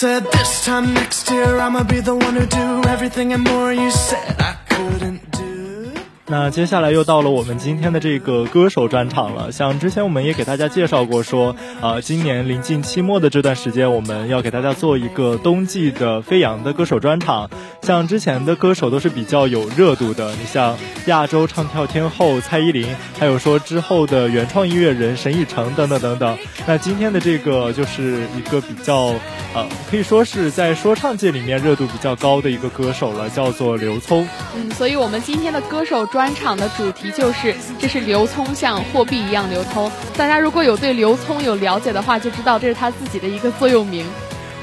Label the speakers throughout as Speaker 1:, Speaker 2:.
Speaker 1: said this time next year I'ma be the one who do everything and more. You said I couldn't
Speaker 2: 那接下来又到了我们今天的这个歌手专场了。像之前我们也给大家介绍过，说啊，今年临近期末的这段时间，我们要给大家做一个冬季的飞扬的歌手专场。像之前的歌手都是比较有热度的，你像亚洲唱跳天后蔡依林，还有说之后的原创音乐人沈以诚等等等等。那今天的这个就是一个比较呃，可以说是在说唱界里面热度比较高的一个歌手了，叫做刘聪。
Speaker 3: 嗯，所以我们今天的歌手。专场的主题就是，这是刘聪像货币一样流通。大家如果有对刘聪有了解的话，就知道这是他自己的一个座右铭。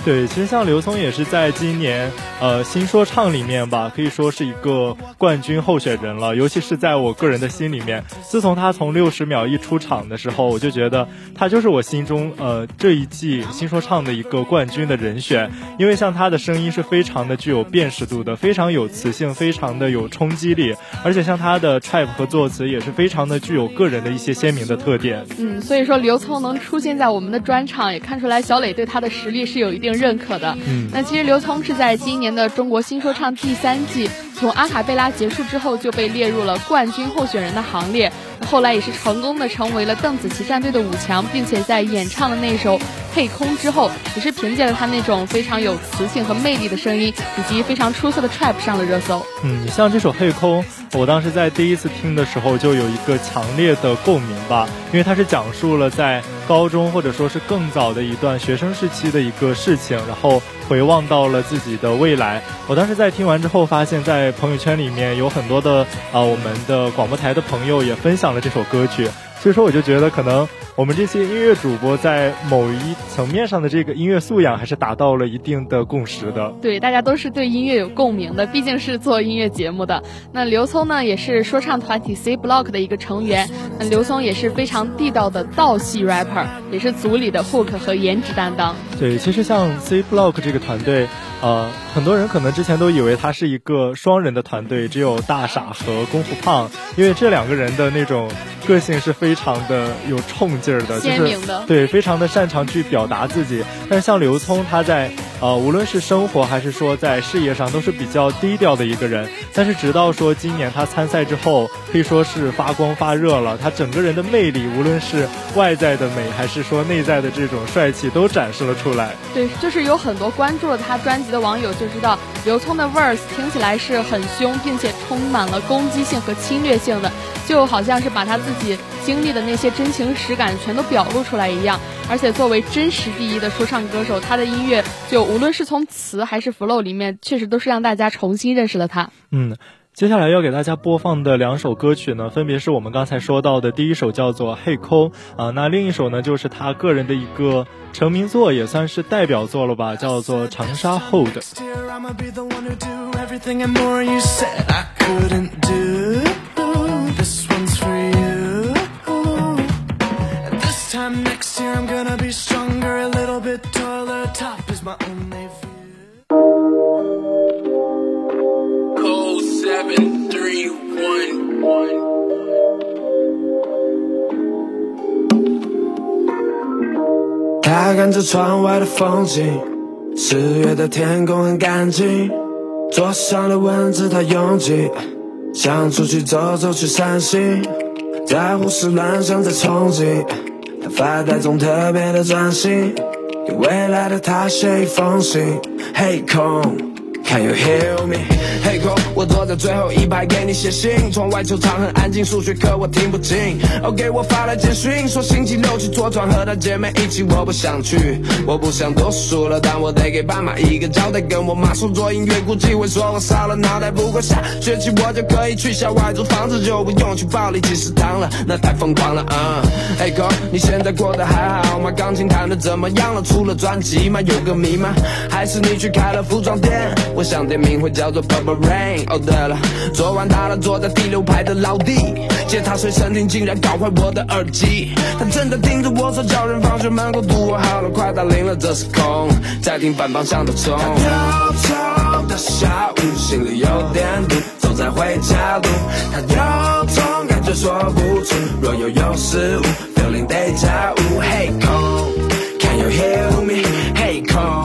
Speaker 2: 对，其实像刘聪也是在今年，呃，新说唱里面吧，可以说是一个冠军候选人了。尤其是在我个人的心里面，自从他从六十秒一出场的时候，我就觉得他就是我心中呃这一季新说唱的一个冠军的人选。因为像他的声音是非常的具有辨识度的，非常有磁性，非常的有冲击力，而且像他的 trap 和作词也是非常的具有个人的一些鲜明的特点。
Speaker 3: 嗯，所以说刘聪能出现在我们的专场，也看出来小磊对他的实力是有一定。认可的，
Speaker 2: 嗯，
Speaker 3: 那其实刘聪是在今年的中国新说唱第三季，从阿卡贝拉结束之后就被列入了冠军候选人的行列，后来也是成功的成为了邓紫棋战队的五强，并且在演唱的那首《配空》之后，也是凭借了他那种非常有磁性和魅力的声音，以及非常出色的 trap 上了热搜。
Speaker 2: 嗯，像这首《配空》。我当时在第一次听的时候，就有一个强烈的共鸣吧，因为它是讲述了在高中或者说是更早的一段学生时期的一个事情，然后回望到了自己的未来。我当时在听完之后，发现，在朋友圈里面有很多的啊，我们的广播台的朋友也分享了这首歌曲，所以说我就觉得可能。我们这些音乐主播在某一层面上的这个音乐素养还是达到了一定的共识的。
Speaker 3: 对，大家都是对音乐有共鸣的，毕竟是做音乐节目的。那刘聪呢，也是说唱团体 C Block 的一个成员。那刘聪也是非常地道的道系 rapper，也是组里的 hook 和颜值担当。
Speaker 2: 对，其实像 C Block 这个团队。呃，很多人可能之前都以为他是一个双人的团队，只有大傻和功夫胖，因为这两个人的那种个性是非常的有冲劲儿的，就是对，非常的擅长去表达自己。但是像刘聪，他在。呃，无论是生活还是说在事业上，都是比较低调的一个人。但是直到说今年他参赛之后，可以说是发光发热了。他整个人的魅力，无论是外在的美，还是说内在的这种帅气，都展示了出来。
Speaker 3: 对，就是有很多关注了他专辑的网友就知道，刘聪的 verse 听起来是很凶，并且充满了攻击性和侵略性的，就好像是把他自己经历的那些真情实感全都表露出来一样。而且作为真实第一的说唱歌手，他的音乐就无论是从词还是 flow 里面，确实都是让大家重新认识了他。
Speaker 2: 嗯，接下来要给大家播放的两首歌曲呢，分别是我们刚才说到的第一首叫做《嘿空》啊，那另一首呢就是他个人的一个成名作，也算是代表作了吧，叫做《长沙 Hold》。
Speaker 1: 他看着窗外的风景，十月的天空很干净，桌上的文字太拥挤，想出去走走去散心，在胡思乱想在憧憬，他发呆中特别的专心，给未来的他写一封信，嘿空。Can you hear me？嘿空，我坐在最后一排给你写信。窗外球场很安静，数学课我听不进。哦，给我发来简讯，说星期六去坐船和他姐妹一起，我不想去，我不想读书了，但我得给爸妈一个交代。跟我妈说做音乐，估计会说我烧了脑袋。不过下学期我就可以去校外租房子，就不用去暴力进食堂了，那太疯狂了啊！嘿空，你现在过得还好吗？钢琴弹得怎么样了？出了专辑吗？有个谜吗？还是你去开了服装店？我想店名会叫做 Purple Rain。哦对了，昨晚打了坐在第六排的老弟，吉他随身听竟然搞坏我的耳机。他正在盯着我说叫人放学门口堵我好了，快打铃了，这是空，在听反方向的钟。忧愁的下午，心里有点堵，走在回家路。他有种感觉说不出，若又有失误，feeling deja vu。Hey 空，Can you hear me？Hey 空。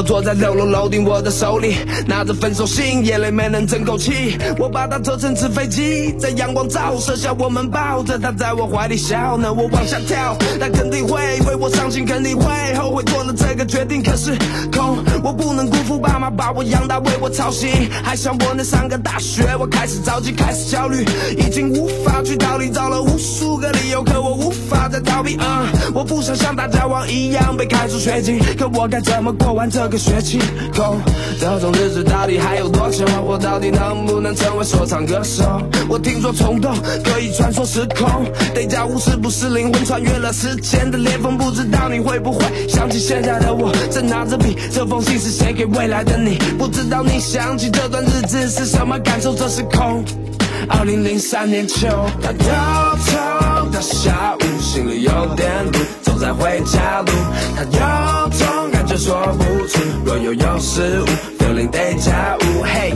Speaker 1: 我坐在六楼楼顶，我的手里拿着分手信，眼泪没能争口气。我把它折成纸飞机，在阳光照射下，我们抱着它在我怀里笑呢。我往下跳，它肯定会为我伤心，肯定会后悔做了这个决定。可是空，我不能辜负爸妈把我养大，为我操心。还想我能上个大学，我开始着急，开始焦虑，已经无法去逃离，找了无数个理由，可我无法再逃避。嗯，我不想像大家王一样被开除学籍，可我该怎么过完这个学期？空，这种日子到底还有多久？我到底能不能成为说唱歌手？我听说冲动可以穿梭时空，得叫无是不是灵魂穿越了时间的裂缝？不知道你会不会想起现在的我，正拿着笔，这封信是写给未来的你。不知道你想起这段日子是什么感受？这是空。二零零三年秋，他忧愁的下午，心里有点堵，走在回家路，他有种说不出，若有有失误，feeling deja vu。Hey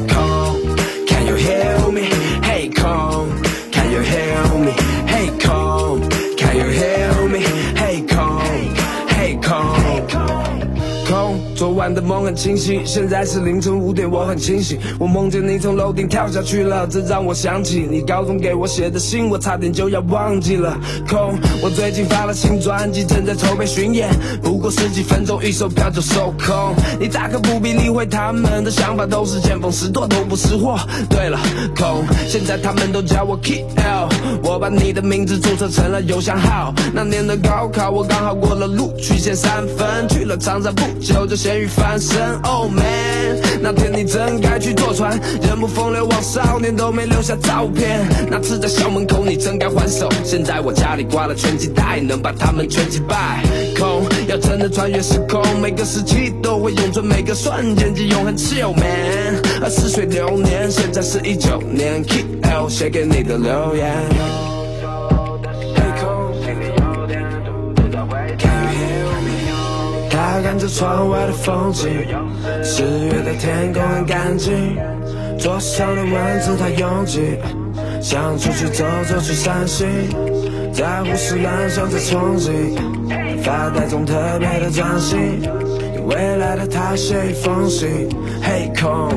Speaker 1: 昨晚的梦很清晰，现在是凌晨五点，我很清醒。我梦见你从楼顶跳下去了，这让我想起你高中给我写的信，我差点就要忘记了。空，我最近发了新专辑，正在筹备巡演，不过十几分钟一售票就售空。你大可不必理会他们的想法，都是见风使舵，都不识货。对了，空，现在他们都叫我 KL，我把你的名字注册成了邮箱号。那年的高考，我刚好过了录取线三分，去了长沙不久就写咸鱼翻身。Oh man，那天你真该去坐船，人不风流枉少年，都没留下照片。那次在校门口你真该还手，现在我家里挂了拳击带，能把他们全击败。空，要真的穿越时空，每个时期都会永存，每个瞬间即永恒。Chill man，而似水流年，现在是一九年，KL 写给你的留言。看着窗外的风景，十月的天空很干净，桌上的文字太拥挤，想出去走走去散心，在胡思乱想在憧憬，发呆中特别的专心，给未来的他写一封信。Hey 空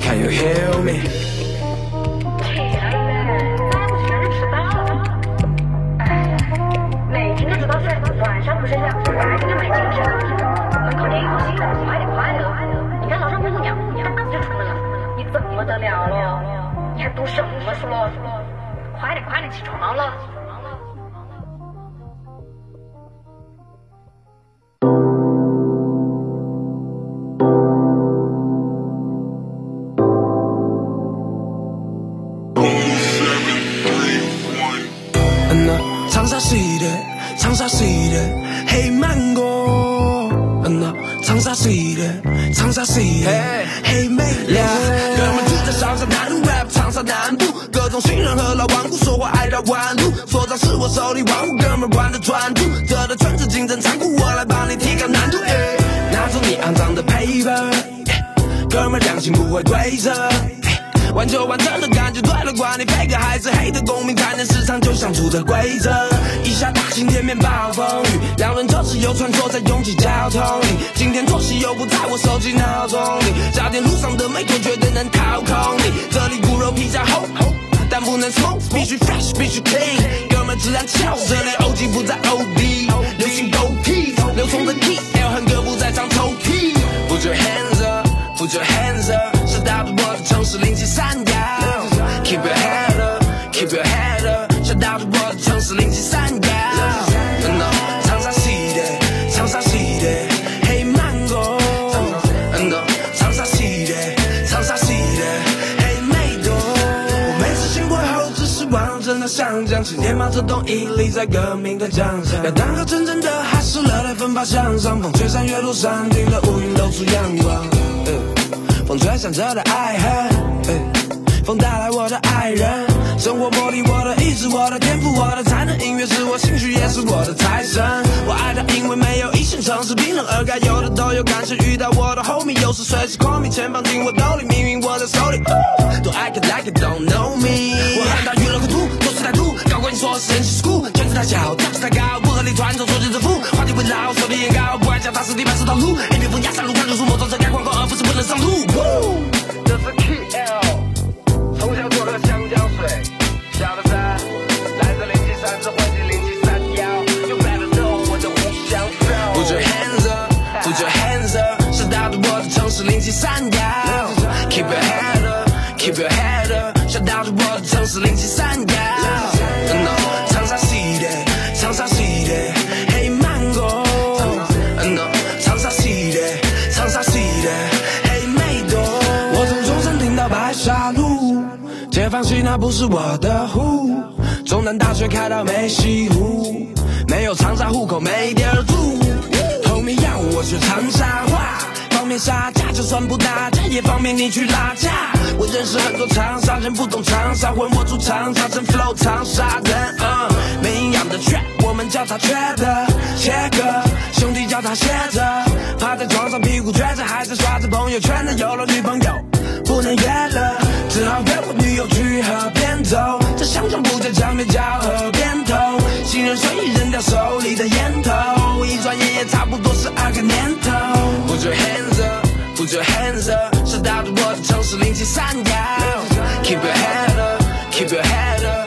Speaker 1: ，Can you hear me？
Speaker 4: 每天都知道睡，晚上不睡觉，白天就没精神。什么书了？快点快点起床了！
Speaker 1: 哥们良心不会对着。玩就玩，真的感觉对了，管你配个孩子，黑的公民才能市场就像出的规则。一下大晴天，面暴风雨，两轮车子又穿梭在拥挤交通里。今天作息又不在我手机闹钟里，加点路上的美腿绝对能掏空你。这里骨肉披萨厚，但不能 smoke，必须 fresh，必须 clean，哥们质量翘，这里 OG 不在 OD，流行 go P，流通的 TL 恨哥不再唱头 P。Put your hands up，Put your hands up，是大赌博的城市零七三幺。Keep your head up，Keep your head up，是大赌博的城市零七三幺。No，长沙 city，长沙 city，黑芒果。No，长沙 city，长沙 city，黑美朵。我每次醒过后只是望着那湘江，青天冒着冬屹立在革命的江上。要当个真正的哈士热泪奋发向上，风吹山越落山顶的乌云露出阳光。风吹散着的爱恨，风带来我的爱人。生活磨砺我的意志，我的天赋，我的才能。音乐是我兴趣，也是我的财神。我爱他，因为没有一线城市冰冷，而该有的都有。感谢遇到我的 homie，有时随时 call me，钱放进我兜里，命运握在手里。都 act like you don't know me。我喊他娱乐糊涂，做事太酷，高管你说是人气 school，圈子太小，档次太高，不合理团走，捉襟致富。话题围绕，手里眼高，不爱脚踏实地，万事套路。A 披风压山路，看日出，莫装车开广告，而不是不能上路。这是 KL，从小做个香蕉水，小的山，来自零七三四，环境零七三幺，You better know 我的互相 Put your hands up, put your hands up，是大的我的城市零七三幺，Keep your head up, keep your head up，小到的我的城市零七三幺。解放西那不是我的户。中南大学开到梅溪湖，没有长沙户口没地儿住。后面要我学长沙话，方便杀价，就算不打架也方便你去拉架。我认识很多长沙人，不懂长沙混，我住长沙镇 flow 长沙人，嗯，没营养的缺，我们叫他缺德切割，兄弟叫他歇着，趴在床上屁股撅着，还在刷着朋友圈的，有了女朋友不能约了，只好约我女友去河边走，这香肠不在江边叫河边头，新人随意扔掉手里的烟头，一转眼也差不多十二个年头。Put your hands up, put your hands up，是大的我的城市零七三幺。Keep your head up, keep your head up，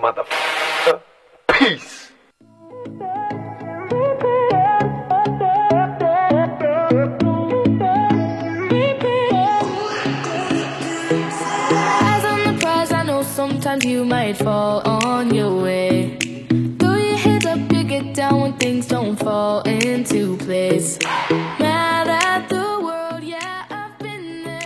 Speaker 1: motherfucker. Peace.
Speaker 5: Sometimes you might fall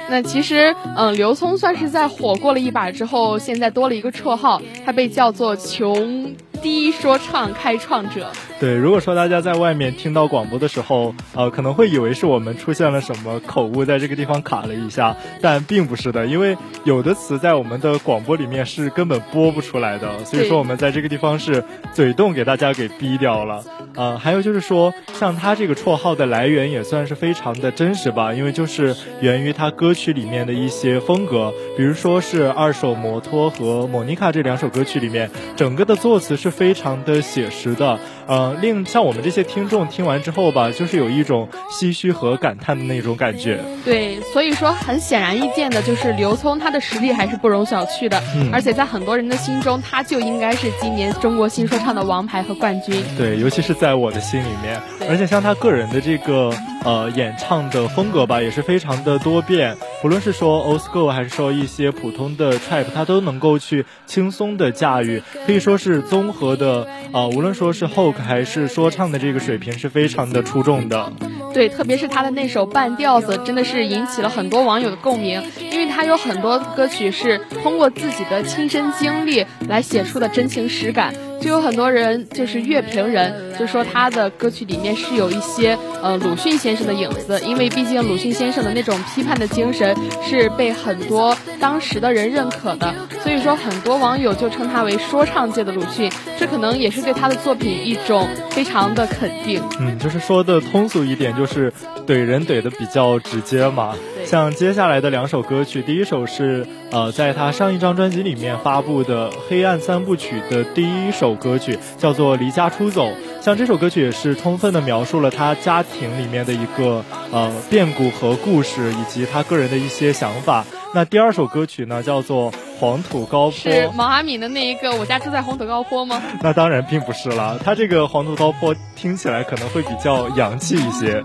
Speaker 3: 那其实，嗯，刘聪算是在火过了一把之后，现在多了一个绰号，他被叫做“穷低说唱开创者”。
Speaker 2: 对，如果说大家在外面听到广播的时候，呃，可能会以为是我们出现了什么口误，在这个地方卡了一下，但并不是的，因为有的词在我们的广播里面是根本播不出来的，所以说我们在这个地方是嘴动给大家给逼掉了。呃，还有就是说，像他这个绰号的来源也算是非常的真实吧，因为就是源于他歌曲里面的一些风格，比如说是二手摩托和莫妮卡这两首歌曲里面，整个的作词是非常的写实的。呃，令像我们这些听众听完之后吧，就是有一种唏嘘和感叹的那种感觉。
Speaker 3: 对，所以说很显然易见的就是刘聪他的实力还是不容小觑的，
Speaker 2: 嗯。
Speaker 3: 而且在很多人的心中，他就应该是今年中国新说唱的王牌和冠军。
Speaker 2: 对，尤其是在我的心里面，而且像他个人的这个呃演唱的风格吧，也是非常的多变，不论是说 old school 还是说一些普通的 trap，他都能够去轻松的驾驭，可以说是综合的呃，无论说是 hook 还是说唱的这个水平是非常的出众的。
Speaker 3: 对，特别是他的那首《半调子》，真的是引起了很多网友的共鸣，因为他有很多歌曲是通过自己的亲身经历来写出的真情实感。就有很多人就是乐评人就说他的歌曲里面是有一些呃鲁迅先生的影子，因为毕竟鲁迅先生的那种批判的精神是被很多当时的人认可的，所以说很多网友就称他为说唱界的鲁迅，这可能也是对他的作品一种非常的肯定。
Speaker 2: 嗯，就是说的通俗一点，就是怼人怼的比较直接嘛。
Speaker 3: 对
Speaker 2: 像接下来的两首歌曲，第一首是呃，在他上一张专辑里面发布的《黑暗三部曲》的第一首歌曲，叫做《离家出走》。像这首歌曲也是充分的描述了他家庭里面的一个呃变故和故事，以及他个人的一些想法。那第二首歌曲呢，叫做《黄土高坡》。
Speaker 3: 是毛阿敏的那一个“我家住在黄土高坡”吗？
Speaker 2: 那当然并不是了，他这个黄土高坡听起来可能会比较洋气一些。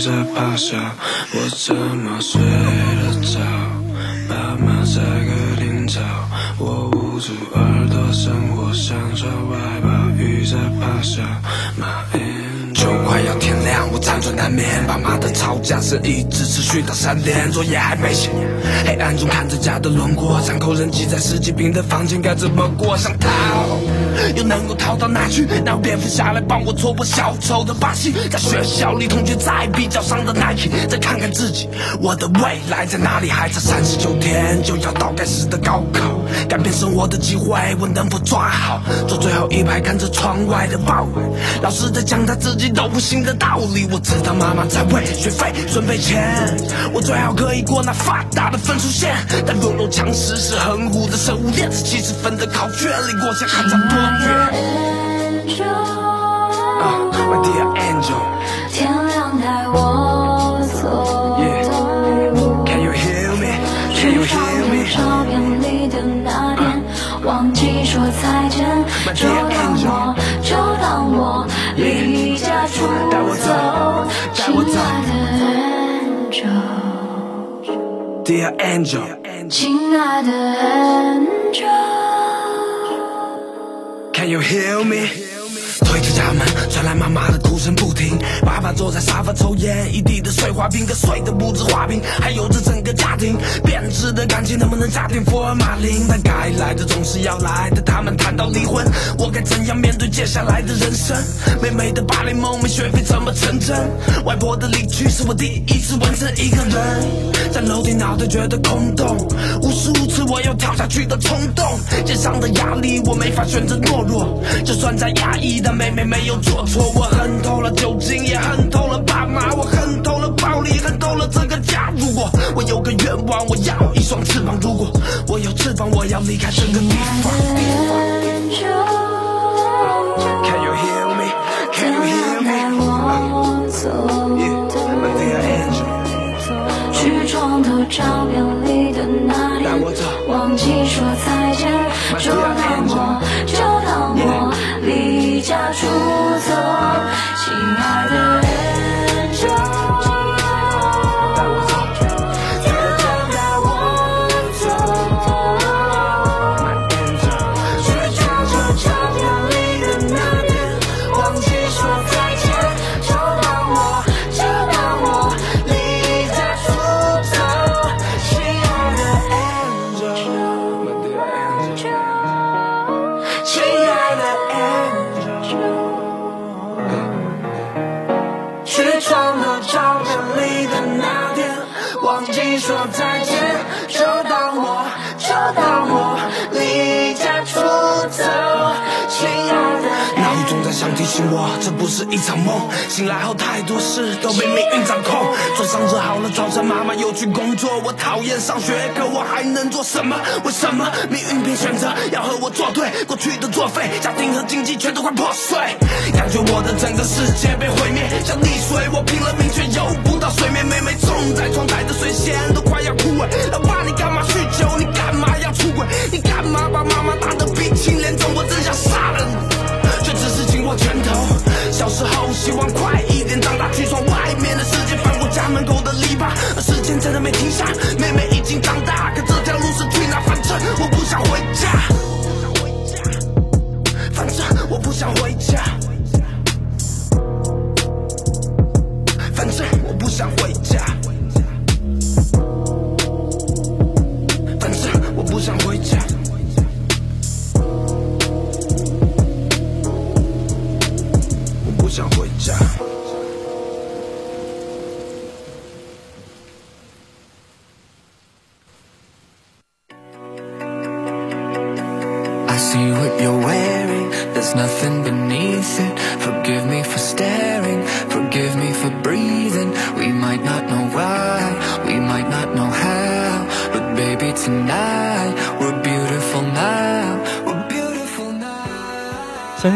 Speaker 1: 在咆哮，我怎么睡得着？爸妈在客厅吵，我捂住耳朵，生活像小外包，雨在咆哮。就快要天亮，我辗转难眠，爸妈的吵架声一直持续到三点，作业还没写。黑暗中看着家的轮廓，三口人挤在十几平的房间，该怎么过？想逃，又能够逃到哪去？哪有蝙蝠侠来帮我戳破小丑的把戏？在学校里，同学在比较上的 Nike，再看看自己，我的未来在哪里？还差三十九天就要到该死的高考，改变生活的机会我能否抓好？坐最后一排，看着窗外的暴雨，老师在讲他自己都不信的道理。我知道妈妈在为学费准备钱，我最好可以过那发达的分数线，但拥有强食是很虎的生物链，七十分的考卷里过下还差多 angel，
Speaker 5: 天亮带我走去照片里的那天，忘记说再见，就当我，就当我离家出
Speaker 1: 走
Speaker 5: 亲爱的 angel，亲爱的 angel。
Speaker 1: You hear me？推着家门，传来妈妈的哭声不停。爸爸坐在沙发抽烟，一地的碎花瓶，跟碎的不止花瓶，还有着整个家庭变质的感情，能不能加点福尔马林？但该来的总是要来的，他们谈到离婚，我该怎样面对接下来的人生？妹妹的芭蕾梦，没学费怎么成真？外婆的离去是我第一次完成一个人，在楼梯脑袋觉得空洞，无数次我有跳下去的冲动，肩上的压力我没法选择懦弱，就算再压抑，的妹妹没有做错，我恨透了酒精，也恨透了爸妈，我恨透了暴力，恨透了这个家。如果我有个愿望，我要一双翅膀，如果我有翅膀，我要离开这个地方。地方 Can you hear me? Can you hear me?
Speaker 5: 我走
Speaker 1: Yeah, my dear angel.
Speaker 5: 去床头照片里的那天忘记说再见，就当我，就当我记
Speaker 1: 提醒我，这不是一场梦。醒来后太多事都被命运掌控。早上热好了早餐，妈妈又去工作。我讨厌上学，可我还能做什么？为什么命运偏选择要和我作对？过去的作废，家庭和经济全都快破碎，感觉我的整个世界被毁灭，像溺水。我拼了命却游不到水面，妹妹种在窗台的水仙都快要枯萎。老爸，你干嘛酗酒？你干嘛要出轨？你干嘛把妈妈打得鼻青脸肿？我真想杀了你。拳头。小时候希望快一点长大，去闯外面的世界，翻过家门口的篱笆，时间真的没停下。妹妹已经长大，可这条路是去哪？反正我不想回家，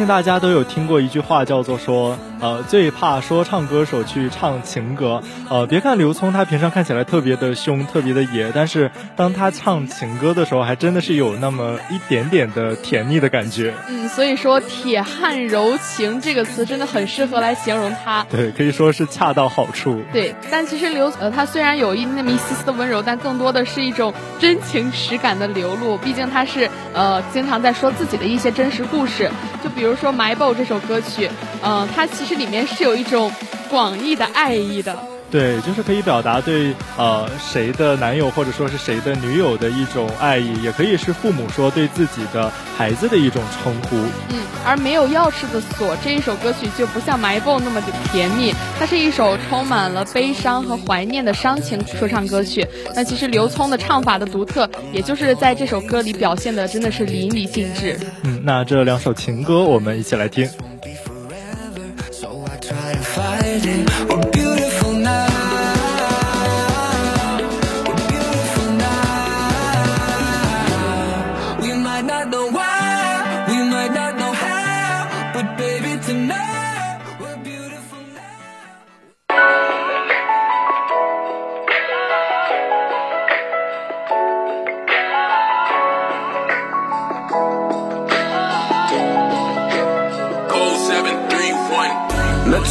Speaker 2: 信大家都有听过一句话，叫做说，呃，最怕说唱歌手去唱情歌。呃，别看刘聪他平常看起来特别的凶，特别的野，但是当他唱情歌的时候，还真的是有那么一点点的甜蜜的感觉。
Speaker 3: 嗯，所以说“铁汉柔情”这个词真的很适合来形容他。
Speaker 2: 对，可以说是恰到好处。
Speaker 3: 对，但其实刘呃，他虽然有一那么一丝丝的温柔，但更多的是一种真情实感的流露。毕竟他是呃，经常在说自己的一些真实故事。就比如说《My Boy》这首歌曲，嗯，它其实里面是有一种广义的爱意的。
Speaker 2: 对，就是可以表达对呃谁的男友或者说是谁的女友的一种爱意，也可以是父母说对自己的孩子的一种称呼。
Speaker 3: 嗯，而没有钥匙的锁这一首歌曲就不像《My Boy》那么的甜蜜，它是一首充满了悲伤和怀念的伤情说唱歌曲。那其实刘聪的唱法的独特，也就是在这首歌里表现的真的是淋漓尽致。
Speaker 2: 嗯，那这两首情歌我们一起来听。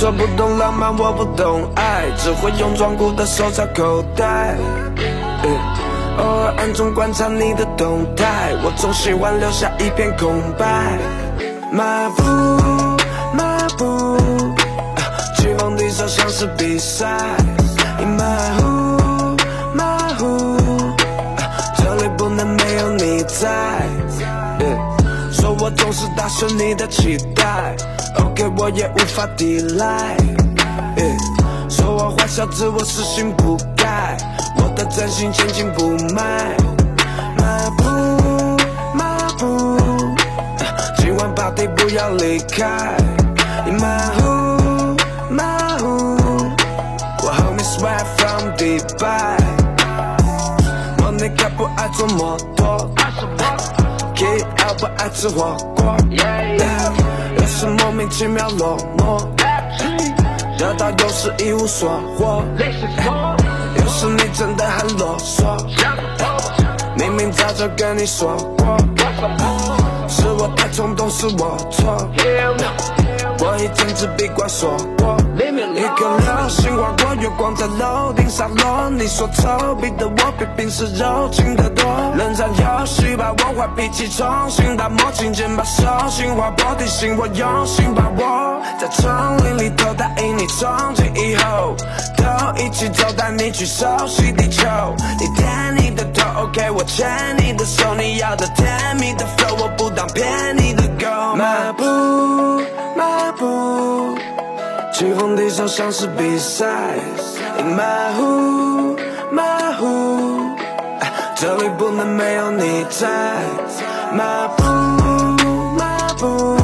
Speaker 1: 说不懂浪漫，我不懂爱，只会用装酷的手插口袋。暗中观察你的动态，我总喜欢留下一片空白。马步，马步，期望对手像是比赛。迈步，迈步，这里不能没有你在。说我总是打碎你的期待。OK，我也无法抵赖。说我坏小子，我死心不，的真心千金不卖。马步，马步，今晚 party 不要离开。马虎，马虎，我后面 sweat from Dubai。Monica 不爱坐摩托，KL 不爱吃火锅。有时莫名其妙落寞，得到有时一无所获。真的很啰嗦，明明早就跟你说过，是我太冲动，是我错。我已经只闭关锁流星划过月光在楼顶洒落。你说丑，逼的我比平时柔情得多。冷战游戏把我坏脾气重新打磨，琴键把手心划破，提醒我用心把握。在丛林里头答应你，从今以后都一起走，带你去熟悉地球。你点你的头，OK，我牵你的手，你要的甜蜜的 flow，我不当骗你的狗。迈步。迈步，起风地上像是比赛。迈步，迈步，这里不能没有你在。迈步，迈步，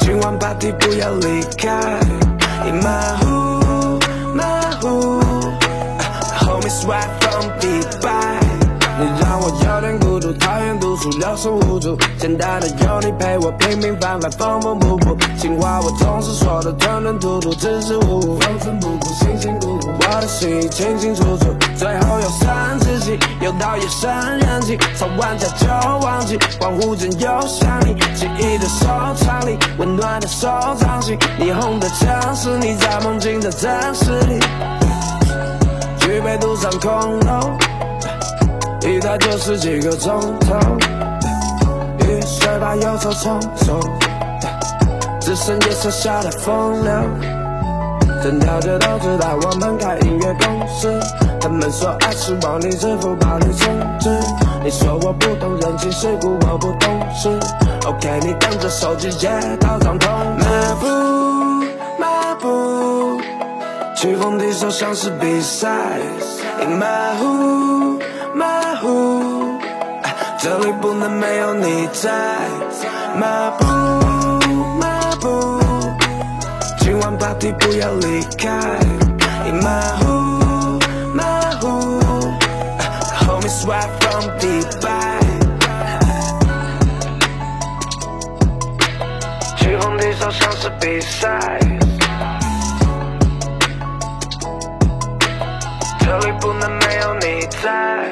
Speaker 1: 今晚 party 不要离开。迈步，迈步，Hold me sweat from deep by。讨厌读书，六神无主。简单的有你陪我，平平凡凡，缝缝补补。情话我总是说的吞吞吐吐，支支吾吾，缝缝补补，辛辛苦苦。我的心意清清楚楚，最后又生自己，又到夜深人静，吵完架就忘记，恍惚间又想你，记忆的收藏里，温暖的收藏信，霓虹的城市，你在梦境的真实里，举杯独上空楼。一待就是几个钟头，雨水把忧愁冲走，只剩夜色下的风流。整条街都知道我们开音乐公司，他们说爱是往里支付宝里充值。你说我不懂人情世故，我不懂事。OK，你等着手机接到账通知。迈步，迈步，起风的手像是比赛。迈步。迈步，这里不能没有你在。马步，马步，今晚 party 不要离开。迈步，迈步，Hold me sweat from deep by。都像是比赛。这里不能没有你在。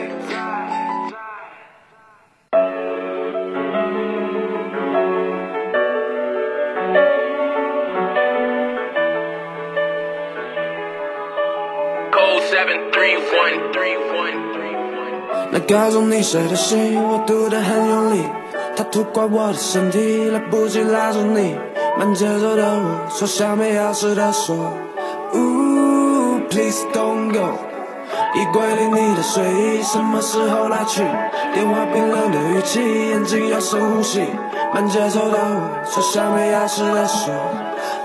Speaker 1: 告诉你谁的信，我读得很用力。它涂刮我的身体，来不及拉住你。慢节奏的我，说下面要是的锁。Oh please don't go。衣柜里你的睡衣，什么时候拿去？电话冰冷的语气，眼睛要深呼吸。慢节奏的我，说下面要是的锁。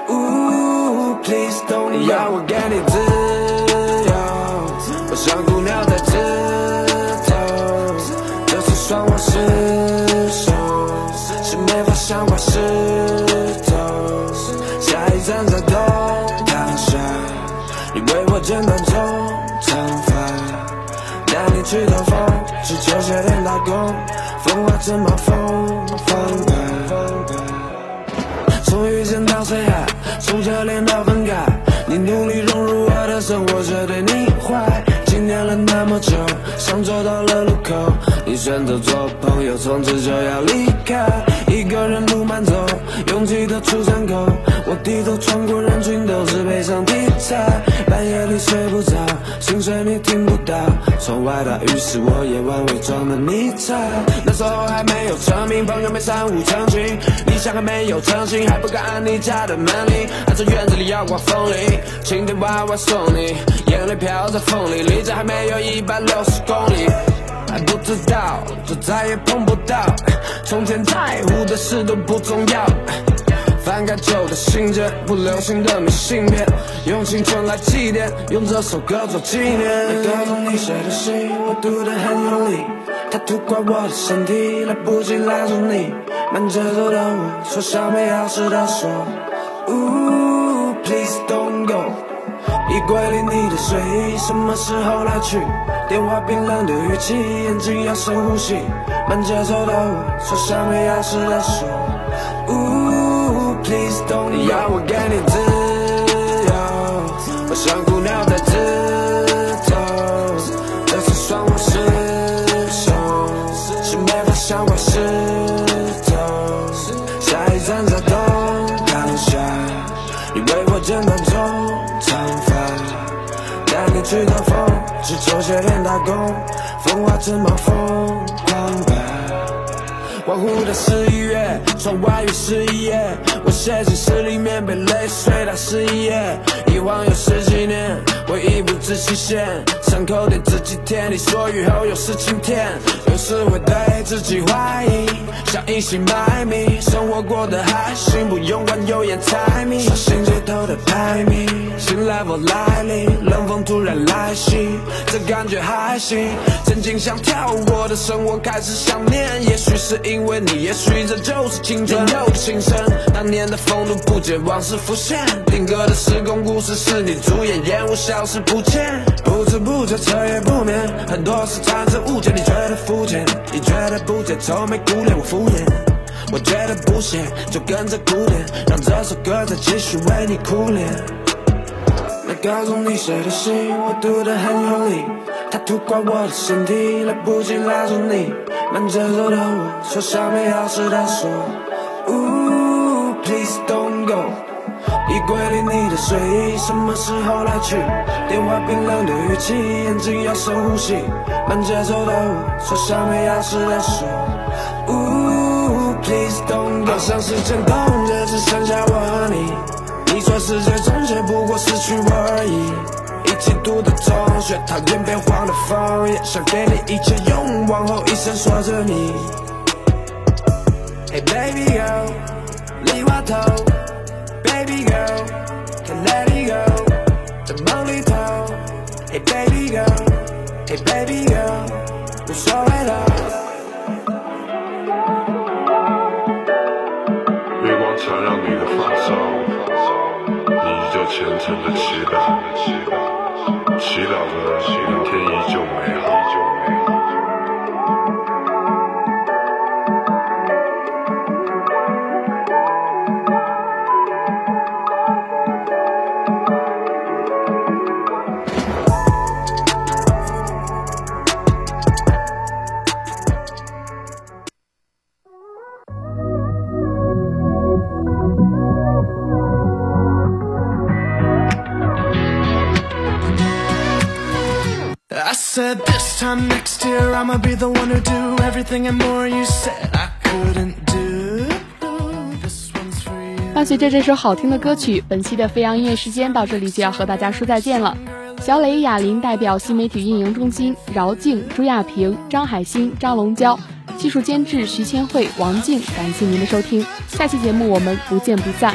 Speaker 1: Oh please don't go。你要我给你自由，我像为我剪短中长发，带你去兜风，去球鞋店打工，风华正暴风放牌。从遇见到最爱，从热恋到分开，你努力融入我的生活，却对你坏。经历了那么久，像走到了路口，你选择做朋友，从此就要离开。一个人路慢走，拥挤的出站口，我低头穿过人群，都是悲伤题材。半夜里睡不着，心碎你听不到，窗外大雨是我夜晚伪装的迷彩。那时候还没有成名，朋友没三五成群，理想还没有成型，还不敢按你家的门铃。按着院子里阳光风铃，晴天娃娃送你，眼泪飘在风里，离这还没有一百六十公里。还不知道，就再也碰不到。从前在乎的事都不重要。翻开旧的信件，不流行的明信片，用青春来祭奠，用这首歌做纪念。告诉你谁的信，我读得很用力。它涂过我的身体，来不及拉住你。慢节奏的我，说小美好事的说。Ooh, please don't go。衣柜里你的睡衣，什么时候拿去？电话冰冷的语气，眼睛要深呼吸。慢节奏的我，说下面要是的说。你要我给你自由，我像姑娘在枝头，这次算我失手，是没法像块石头。下一站在东躺下，你为我剪短中长发。带你去兜风，去球鞋店打工，风华正暴风光白。恍惚的十一月，窗外雨是一夜，我写进诗里面被泪水打湿一页。遗忘又十几年，回忆不知期限，伤口得自己舔。你说雨后又是晴天，有时会对自己怀疑，想隐姓埋名，生活过得还行，不用管有眼猜谜。刷新街头的排名，新 level 来临，冷风突然来袭，这感觉还行。曾经想跳过的生活开始想念，也许是因因为你，也许这就是青春有的心声。当年的风度不减，往事浮现，定格的时空故事是你主演，烟雾消失不见，不知不觉彻夜不眠，很多事产生误解，你觉得肤浅，你觉得不解，愁眉苦脸我敷衍。我觉得不屑，就跟着鼓点，让这首歌再继续为你苦练。告诉你谁的心，我读得很用力。它涂刮我的身体，来不及拉住你。慢节奏的我，说下面要是的说。Ooh, please don't go。衣柜里你的睡衣，什么时候拿取？电话冰冷的语气，眼睛要深呼吸。慢节奏的我，说下面要是的说。Ooh, please don't go。好像时间冻结，只剩下我和你。你说世界终结，不过失去我而已。一起读的中学，讨厌变黄的枫叶，想给你一切，用往后一生说着你。Hey baby girl，梨花头，Baby girl，can't let it go，在梦里头。Hey baby girl，Hey baby girl，无所谓了。
Speaker 6: 虔诚的祈祷，祈祷着明天依旧美好。
Speaker 7: Be the one who do everything and more you said I couldn't do. This one
Speaker 3: 伴随着这首好听的歌曲，本期的飞扬音乐时间到这里就要和大家说再见了。小磊、哑铃代表新媒体运营中心，饶静、朱亚平、张海鑫、张龙娇，技术监制徐千惠、王静，感谢您的收听，下期节目我们不见不散。